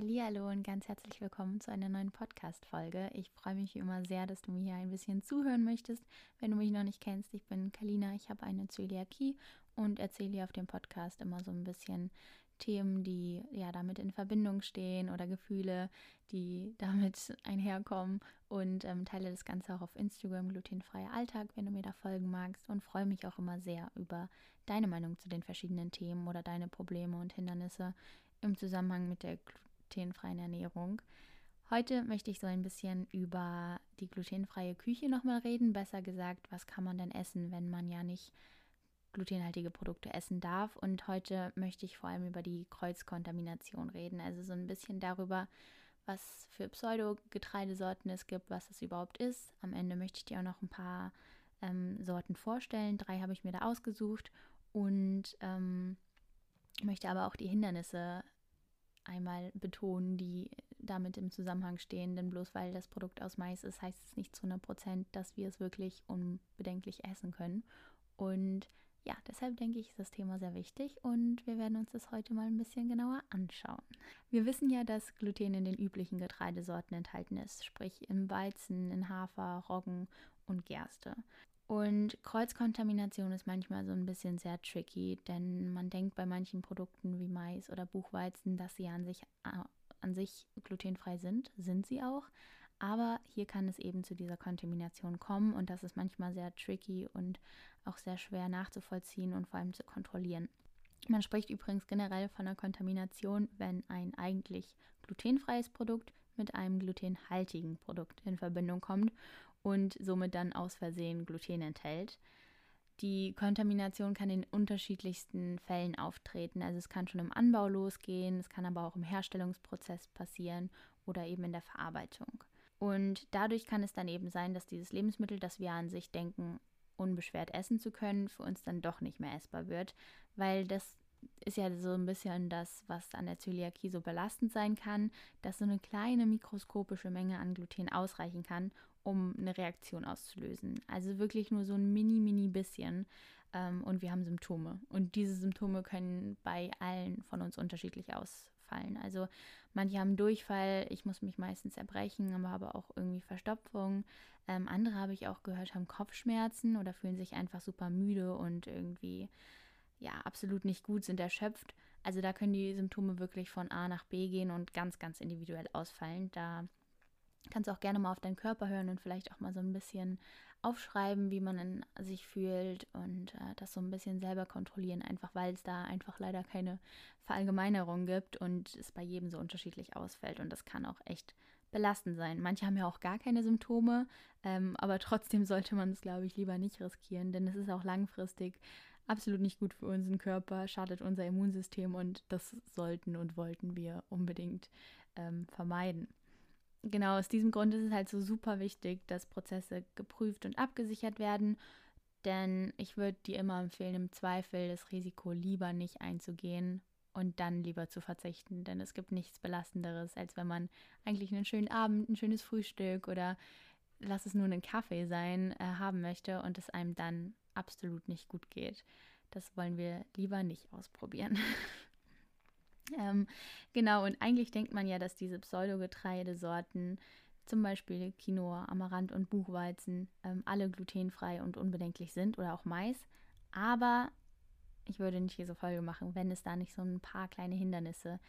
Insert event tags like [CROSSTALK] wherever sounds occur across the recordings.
Hallihallo und ganz herzlich willkommen zu einer neuen Podcast-Folge. Ich freue mich immer sehr, dass du mir hier ein bisschen zuhören möchtest. Wenn du mich noch nicht kennst, ich bin Kalina, ich habe eine Zöliakie und erzähle hier auf dem Podcast immer so ein bisschen Themen, die ja damit in Verbindung stehen oder Gefühle, die [LAUGHS] damit einherkommen und ähm, teile das Ganze auch auf Instagram glutenfreier Alltag, wenn du mir da folgen magst und freue mich auch immer sehr über deine Meinung zu den verschiedenen Themen oder deine Probleme und Hindernisse im Zusammenhang mit der glutenfreien Ernährung. Heute möchte ich so ein bisschen über die glutenfreie Küche nochmal reden. Besser gesagt, was kann man denn essen, wenn man ja nicht glutenhaltige Produkte essen darf. Und heute möchte ich vor allem über die Kreuzkontamination reden. Also so ein bisschen darüber, was für Pseudogetreidesorten es gibt, was es überhaupt ist. Am Ende möchte ich dir auch noch ein paar ähm, Sorten vorstellen. Drei habe ich mir da ausgesucht und ähm, möchte aber auch die Hindernisse einmal betonen, die damit im Zusammenhang stehen. Denn bloß weil das Produkt aus Mais ist, heißt es nicht zu 100 Prozent, dass wir es wirklich unbedenklich essen können. Und ja, deshalb denke ich, ist das Thema sehr wichtig und wir werden uns das heute mal ein bisschen genauer anschauen. Wir wissen ja, dass Gluten in den üblichen Getreidesorten enthalten ist, sprich in Weizen, in Hafer, Roggen und Gerste. Und Kreuzkontamination ist manchmal so ein bisschen sehr tricky, denn man denkt bei manchen Produkten wie Mais oder Buchweizen, dass sie an sich, äh, an sich glutenfrei sind. Sind sie auch. Aber hier kann es eben zu dieser Kontamination kommen und das ist manchmal sehr tricky und auch sehr schwer nachzuvollziehen und vor allem zu kontrollieren. Man spricht übrigens generell von einer Kontamination, wenn ein eigentlich glutenfreies Produkt mit einem glutenhaltigen Produkt in Verbindung kommt und somit dann aus Versehen Gluten enthält. Die Kontamination kann in unterschiedlichsten Fällen auftreten. Also es kann schon im Anbau losgehen, es kann aber auch im Herstellungsprozess passieren oder eben in der Verarbeitung. Und dadurch kann es dann eben sein, dass dieses Lebensmittel, das wir an sich denken, unbeschwert essen zu können, für uns dann doch nicht mehr essbar wird, weil das ist ja so ein bisschen das, was an der Zöliakie so belastend sein kann, dass so eine kleine mikroskopische Menge an Gluten ausreichen kann, um eine Reaktion auszulösen. Also wirklich nur so ein mini, mini bisschen. Ähm, und wir haben Symptome. Und diese Symptome können bei allen von uns unterschiedlich ausfallen. Also manche haben Durchfall, ich muss mich meistens erbrechen, aber habe auch irgendwie Verstopfung. Ähm, andere habe ich auch gehört, haben Kopfschmerzen oder fühlen sich einfach super müde und irgendwie ja absolut nicht gut, sind erschöpft. Also da können die Symptome wirklich von A nach B gehen und ganz, ganz individuell ausfallen. Da kannst auch gerne mal auf deinen Körper hören und vielleicht auch mal so ein bisschen aufschreiben, wie man in sich fühlt und äh, das so ein bisschen selber kontrollieren, einfach weil es da einfach leider keine Verallgemeinerung gibt und es bei jedem so unterschiedlich ausfällt und das kann auch echt belastend sein. Manche haben ja auch gar keine Symptome, ähm, aber [LAUGHS] trotzdem sollte man es, glaube ich, lieber nicht riskieren, denn es ist auch langfristig absolut nicht gut für unseren Körper, schadet unser Immunsystem und das sollten und wollten wir unbedingt ähm, vermeiden genau aus diesem Grund ist es halt so super wichtig, dass Prozesse geprüft und abgesichert werden. Denn ich würde dir immer empfehlen, im Zweifel das Risiko lieber nicht einzugehen und dann lieber zu verzichten. Denn es gibt nichts Belastenderes, als wenn man eigentlich einen schönen Abend, ein schönes Frühstück oder lass es nur einen Kaffee sein, äh, haben möchte und es einem dann absolut nicht gut geht. Das wollen wir lieber nicht ausprobieren. [LAUGHS] Ähm, genau, und eigentlich denkt man ja, dass diese Pseudogetreidesorten, zum Beispiel Quinoa, Amaranth und Buchweizen, ähm, alle glutenfrei und unbedenklich sind oder auch Mais. Aber ich würde nicht diese Folge machen, wenn es da nicht so ein paar kleine Hindernisse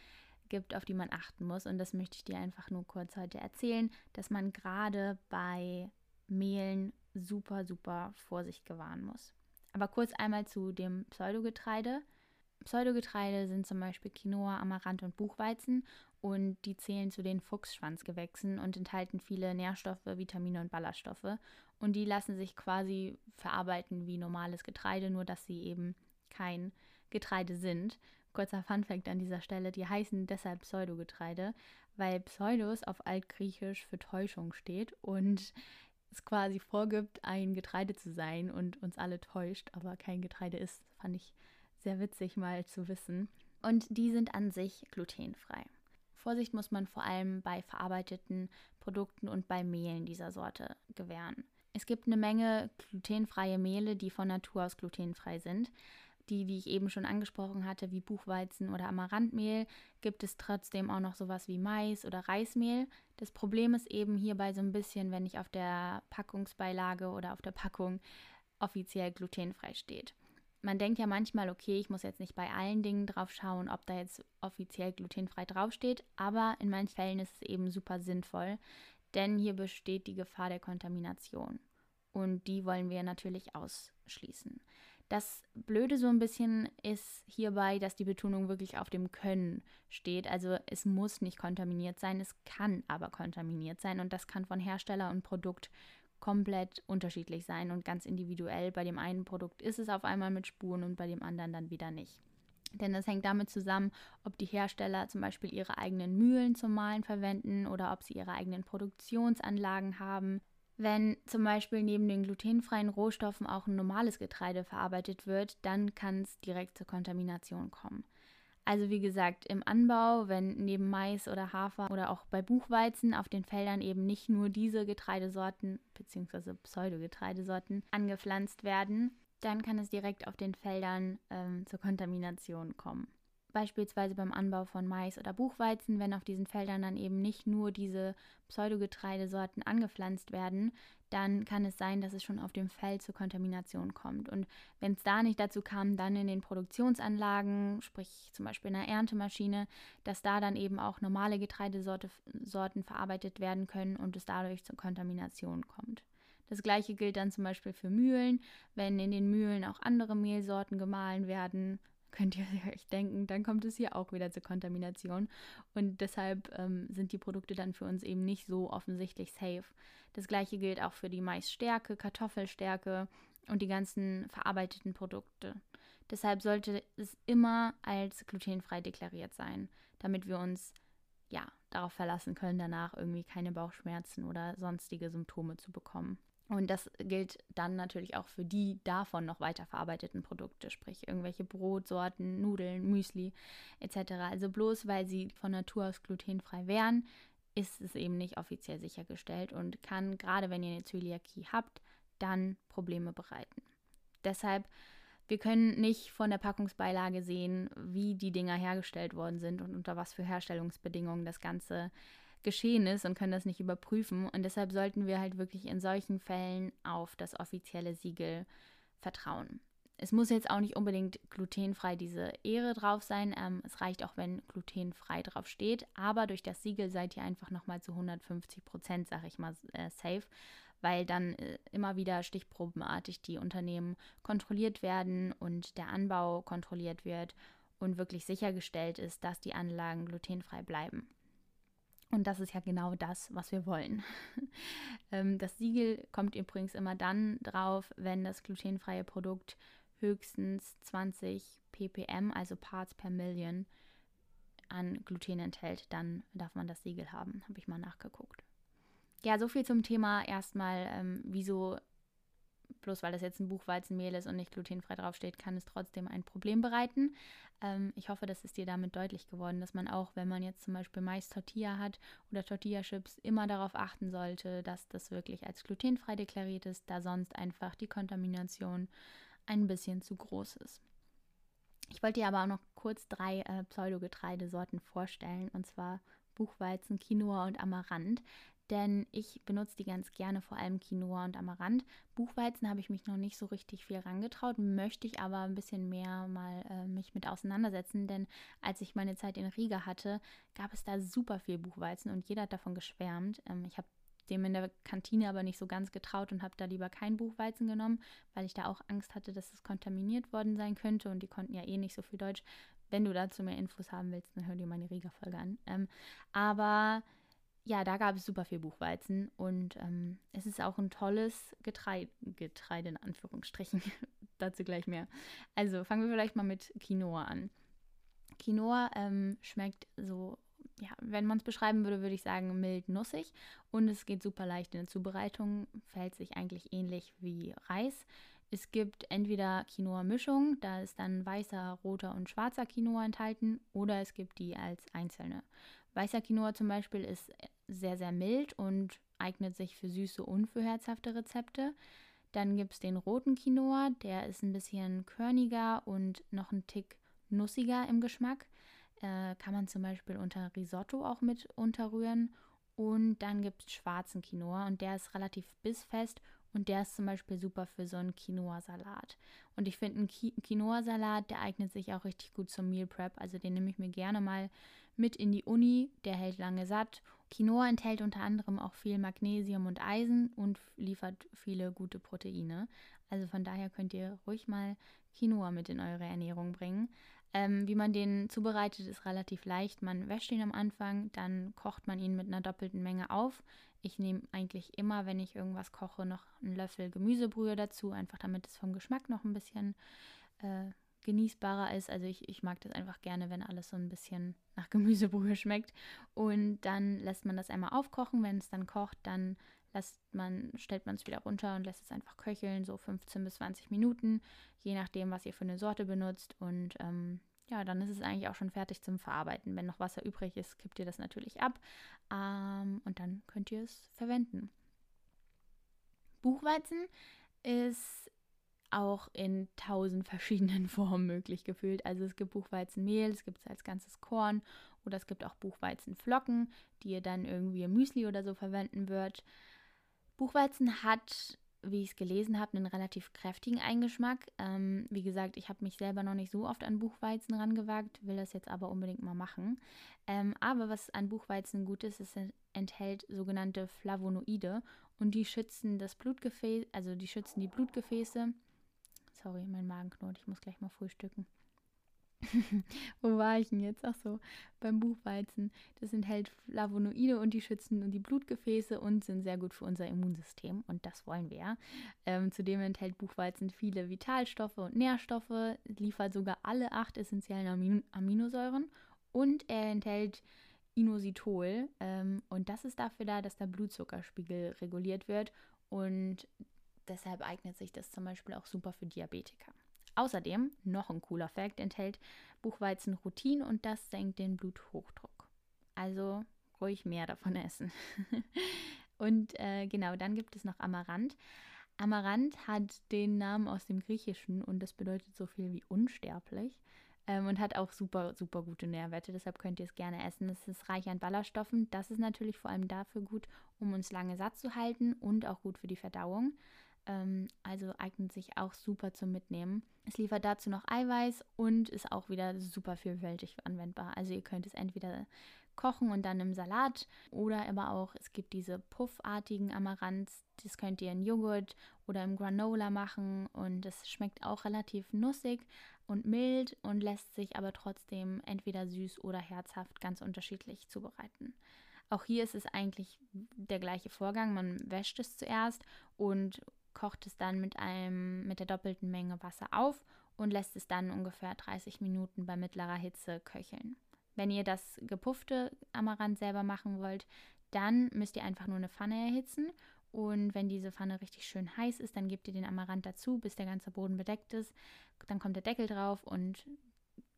gibt, auf die man achten muss. Und das möchte ich dir einfach nur kurz heute erzählen, dass man gerade bei Mehlen super, super Vorsicht gewahren muss. Aber kurz einmal zu dem Pseudogetreide. Pseudogetreide sind zum Beispiel Quinoa, Amaranth und Buchweizen und die zählen zu den Fuchsschwanzgewächsen und enthalten viele Nährstoffe, Vitamine und Ballaststoffe. Und die lassen sich quasi verarbeiten wie normales Getreide, nur dass sie eben kein Getreide sind. Kurzer Funfact an dieser Stelle, die heißen deshalb Pseudogetreide, weil Pseudos auf Altgriechisch für Täuschung steht und es quasi vorgibt, ein Getreide zu sein und uns alle täuscht, aber kein Getreide ist, fand ich sehr witzig mal zu wissen. Und die sind an sich glutenfrei. Vorsicht muss man vor allem bei verarbeiteten Produkten und bei Mehlen dieser Sorte gewähren. Es gibt eine Menge glutenfreie Mehle, die von Natur aus glutenfrei sind. die, die ich eben schon angesprochen hatte, wie Buchweizen oder Amaranthmehl, gibt es trotzdem auch noch sowas wie Mais oder Reismehl. Das Problem ist eben hierbei so ein bisschen, wenn nicht auf der Packungsbeilage oder auf der Packung offiziell glutenfrei steht. Man denkt ja manchmal, okay, ich muss jetzt nicht bei allen Dingen drauf schauen, ob da jetzt offiziell glutenfrei draufsteht, aber in manchen Fällen ist es eben super sinnvoll, denn hier besteht die Gefahr der Kontamination. Und die wollen wir natürlich ausschließen. Das Blöde so ein bisschen ist hierbei, dass die Betonung wirklich auf dem Können steht. Also es muss nicht kontaminiert sein, es kann aber kontaminiert sein und das kann von Hersteller und Produkt komplett unterschiedlich sein und ganz individuell. Bei dem einen Produkt ist es auf einmal mit Spuren und bei dem anderen dann wieder nicht. Denn das hängt damit zusammen, ob die Hersteller zum Beispiel ihre eigenen Mühlen zum Malen verwenden oder ob sie ihre eigenen Produktionsanlagen haben. Wenn zum Beispiel neben den glutenfreien Rohstoffen auch ein normales Getreide verarbeitet wird, dann kann es direkt zur Kontamination kommen. Also wie gesagt, im Anbau, wenn neben Mais oder Hafer oder auch bei Buchweizen auf den Feldern eben nicht nur diese Getreidesorten bzw. Pseudogetreidesorten angepflanzt werden, dann kann es direkt auf den Feldern ähm, zur Kontamination kommen. Beispielsweise beim Anbau von Mais oder Buchweizen, wenn auf diesen Feldern dann eben nicht nur diese Pseudogetreidesorten angepflanzt werden, dann kann es sein, dass es schon auf dem Feld zur Kontamination kommt. Und wenn es da nicht dazu kam, dann in den Produktionsanlagen, sprich zum Beispiel in einer Erntemaschine, dass da dann eben auch normale Getreidesorten verarbeitet werden können und es dadurch zur Kontamination kommt. Das gleiche gilt dann zum Beispiel für Mühlen. Wenn in den Mühlen auch andere Mehlsorten gemahlen werden, könnt ihr [LAUGHS] euch denken, dann kommt es hier auch wieder zur Kontamination. Und deshalb ähm, sind die Produkte dann für uns eben nicht so offensichtlich safe. Das gleiche gilt auch für die Maisstärke, Kartoffelstärke und die ganzen verarbeiteten Produkte. Deshalb sollte es immer als glutenfrei deklariert sein, damit wir uns ja darauf verlassen können, danach irgendwie keine Bauchschmerzen oder sonstige Symptome zu bekommen. Und das gilt dann natürlich auch für die davon noch weiterverarbeiteten Produkte, sprich irgendwelche Brotsorten, Nudeln, Müsli etc. Also bloß weil sie von Natur aus glutenfrei wären, ist es eben nicht offiziell sichergestellt und kann, gerade wenn ihr eine Zöliakie habt, dann Probleme bereiten. Deshalb, wir können nicht von der Packungsbeilage sehen, wie die Dinger hergestellt worden sind und unter was für Herstellungsbedingungen das Ganze geschehen ist und können das nicht überprüfen. Und deshalb sollten wir halt wirklich in solchen Fällen auf das offizielle Siegel vertrauen. Es muss jetzt auch nicht unbedingt glutenfrei diese Ehre drauf sein. Ähm, es reicht auch, wenn glutenfrei drauf steht. Aber durch das Siegel seid ihr einfach nochmal zu 150 Prozent, sag ich mal, äh, safe, weil dann äh, immer wieder stichprobenartig die Unternehmen kontrolliert werden und der Anbau kontrolliert wird und wirklich sichergestellt ist, dass die Anlagen glutenfrei bleiben. Und das ist ja genau das, was wir wollen. [LAUGHS] Ähm, das Siegel kommt übrigens immer dann drauf, wenn das glutenfreie Produkt höchstens 20 ppm, also Parts per Million, an Gluten enthält. Dann darf man das Siegel haben, habe ich mal nachgeguckt. Ja, so viel zum Thema erstmal, ähm, wieso bloß weil das jetzt ein Buchweizenmehl ist und nicht glutenfrei draufsteht, kann es trotzdem ein Problem bereiten. Ähm, ich hoffe, das ist dir damit deutlich geworden, dass man auch, wenn man jetzt zum Beispiel Mais-Tortilla hat oder Tortilla-Chips, immer darauf achten sollte, dass das wirklich als glutenfrei deklariert ist, da sonst einfach die Kontamination ein bisschen zu groß ist. Ich wollte dir aber auch noch kurz drei äh, Pseudogetreidesorten vorstellen, und zwar Buchweizen, Quinoa und Amaranth denn ich benutze die ganz gerne, vor allem Quinoa und Amaranth. Buchweizen habe ich mich noch nicht so richtig viel rangetraut, möchte ich aber ein bisschen mehr mal äh, mich mit auseinandersetzen, denn als ich meine Zeit in Riga hatte, gab es da super viel Buchweizen und jeder hat davon geschwärmt. Ähm, ich habe dem in der Kantine aber nicht so ganz getraut und habe da lieber kein Buchweizen genommen, weil ich da auch Angst hatte, dass es kontaminiert worden sein könnte und die konnten ja eh nicht so viel Deutsch. Wenn du dazu mehr Infos haben willst, dann hör dir meine Riga-Folge an. Ähm, aber ja, da gab es super viel Buchweizen und ähm, es ist auch ein tolles Getreide, Getreide in Anführungsstrichen. [LAUGHS] Dazu gleich mehr. Also fangen wir vielleicht mal mit Quinoa an. Quinoa ähm, schmeckt so, ja, wenn man es beschreiben würde, würde ich sagen mild nussig und es geht super leicht in der Zubereitung, verhält sich eigentlich ähnlich wie Reis. Es gibt entweder Quinoa-Mischung, da ist dann weißer, roter und schwarzer Quinoa enthalten, oder es gibt die als einzelne. Weißer Quinoa zum Beispiel ist sehr, sehr mild und eignet sich für süße und für herzhafte Rezepte. Dann gibt es den roten Quinoa, der ist ein bisschen körniger und noch ein Tick nussiger im Geschmack. Äh, kann man zum Beispiel unter Risotto auch mit unterrühren. Und dann gibt es schwarzen Quinoa und der ist relativ bissfest und der ist zum Beispiel super für so einen Quinoa-Salat. Und ich finde, ein Quinoa-Salat, der eignet sich auch richtig gut zum Meal Prep. Also den nehme ich mir gerne mal mit in die Uni. Der hält lange satt. Quinoa enthält unter anderem auch viel Magnesium und Eisen und liefert viele gute Proteine. Also von daher könnt ihr ruhig mal Quinoa mit in eure Ernährung bringen. Ähm, wie man den zubereitet, ist relativ leicht. Man wäscht ihn am Anfang, dann kocht man ihn mit einer doppelten Menge auf. Ich nehme eigentlich immer, wenn ich irgendwas koche, noch einen Löffel Gemüsebrühe dazu, einfach damit es vom Geschmack noch ein bisschen äh, genießbarer ist. Also ich, ich mag das einfach gerne, wenn alles so ein bisschen nach Gemüsebrühe schmeckt. Und dann lässt man das einmal aufkochen. Wenn es dann kocht, dann lässt man, stellt man es wieder runter und lässt es einfach köcheln, so 15 bis 20 Minuten, je nachdem, was ihr für eine Sorte benutzt. Und ähm, ja, dann ist es eigentlich auch schon fertig zum Verarbeiten. Wenn noch Wasser übrig ist, kippt ihr das natürlich ab ähm, und dann könnt ihr es verwenden. Buchweizen ist auch in tausend verschiedenen [LAUGHS] Formen möglich gefühlt. Also es gibt Buchweizenmehl, es gibt es als ganzes Korn oder es gibt auch Buchweizenflocken, die ihr dann irgendwie im Müsli oder so verwenden würdet. Buchweizen hat wie ich es gelesen habe, einen relativ kräftigen Eingeschmack. Ähm, wie gesagt, ich habe mich selber noch nicht so oft an Buchweizen rangewagt, will das jetzt aber unbedingt mal machen. Ähm, aber was an Buchweizen gut ist, es enthält sogenannte Flavonoide und die schützen das Blutgefäß, also die schützen die Blutgefäße. Sorry, mein Magen knurrt, ich muss gleich mal frühstücken. [LAUGHS] Wo war ich denn jetzt? Ach so, beim Buchweizen. Das enthält Flavonoide und die schützen die Blutgefäße und sind sehr gut für unser Immunsystem. Und das wollen wir. Ähm, zudem enthält Buchweizen viele Vitalstoffe und Nährstoffe, liefert sogar alle acht essentiellen Amin Aminosäuren und er enthält Inositol. Ähm, und das ist dafür da, dass der Blutzuckerspiegel reguliert wird. Und deshalb eignet sich das zum Beispiel auch super für Diabetiker. Außerdem, noch ein cooler Fakt, enthält Buchweizen Rutin und das senkt den Bluthochdruck. Also ruhig mehr davon essen. [LAUGHS] und äh, genau, dann gibt es noch Amaranth. Amaranth hat den Namen aus dem Griechischen und das bedeutet so viel wie unsterblich ähm, und hat auch super, super gute Nährwerte. Deshalb könnt ihr es gerne essen. Es ist reich an Ballaststoffen. Das ist natürlich vor allem dafür gut, um uns lange satt zu halten und auch gut für die Verdauung. Ähm, also eignet sich auch super zum Mitnehmen. Es liefert dazu noch Eiweiß und ist auch wieder super vielfältig anwendbar. Also ihr könnt es entweder kochen und dann im Salat oder aber auch, es gibt diese puffartigen Amaranths, das könnt ihr in Joghurt oder im Granola machen und es schmeckt auch relativ nussig und mild und lässt sich aber trotzdem entweder süß oder herzhaft ganz unterschiedlich zubereiten. Auch hier ist es eigentlich der gleiche Vorgang. Man wäscht es zuerst und kocht es dann mit, einem, mit der doppelten Menge Wasser auf und lässt es dann ungefähr 30 Minuten bei mittlerer Hitze köcheln. Wenn ihr das gepuffte Amaranth selber machen wollt, dann müsst ihr einfach nur eine Pfanne erhitzen und wenn diese Pfanne richtig schön heiß ist, dann gebt ihr den Amaranth dazu, bis der ganze Boden bedeckt ist. Dann kommt der Deckel drauf und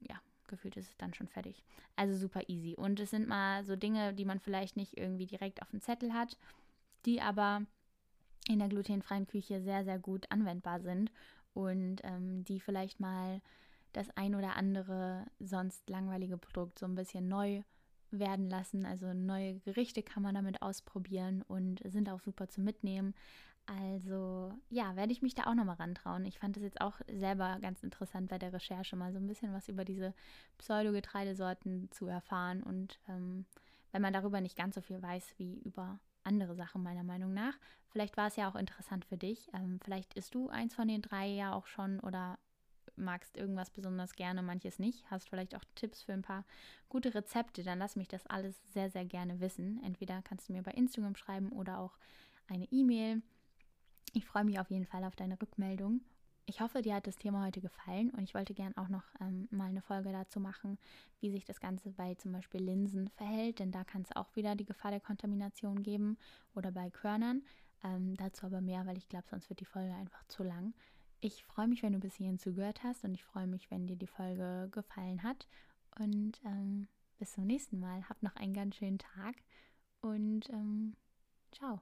ja, gefühlt ist es dann schon fertig. Also super easy. Und es sind mal so Dinge, die man vielleicht nicht irgendwie direkt auf dem Zettel hat, die aber in der glutenfreien Küche sehr, sehr gut anwendbar sind und ähm, die vielleicht mal das ein oder andere sonst langweilige Produkt so ein bisschen neu werden lassen. Also neue Gerichte kann man damit ausprobieren und sind auch super zu mitnehmen. Also ja, werde ich mich da auch nochmal rantrauen. Ich fand es jetzt auch selber ganz interessant bei der Recherche, mal so ein bisschen was über diese Pseudogetreidesorten zu erfahren. Und ähm, wenn man darüber nicht ganz so viel weiß wie über andere Sachen meiner Meinung nach. Vielleicht war es ja auch interessant für dich. Ähm, vielleicht isst du eins von den drei ja auch schon oder magst irgendwas besonders gerne, manches nicht. Hast vielleicht auch Tipps für ein paar gute Rezepte, dann lass mich das alles sehr, sehr gerne wissen. Entweder kannst du mir bei Instagram schreiben oder auch eine E-Mail. Ich freue mich auf jeden Fall auf deine Rückmeldung ich hoffe, dir hat das Thema heute gefallen und ich wollte gern auch noch ähm, mal eine Folge dazu machen, wie sich das Ganze bei zum Beispiel Linsen verhält, denn da kann es auch wieder die Gefahr der Kontamination geben oder bei Körnern. Ähm, dazu aber mehr, weil ich glaube, sonst wird die Folge einfach zu lang. Ich freue mich, wenn du bis hierhin zugehört hast und ich freue mich, wenn dir die Folge gefallen hat. Und ähm, bis zum nächsten Mal. Hab noch einen ganz schönen Tag und ähm, ciao.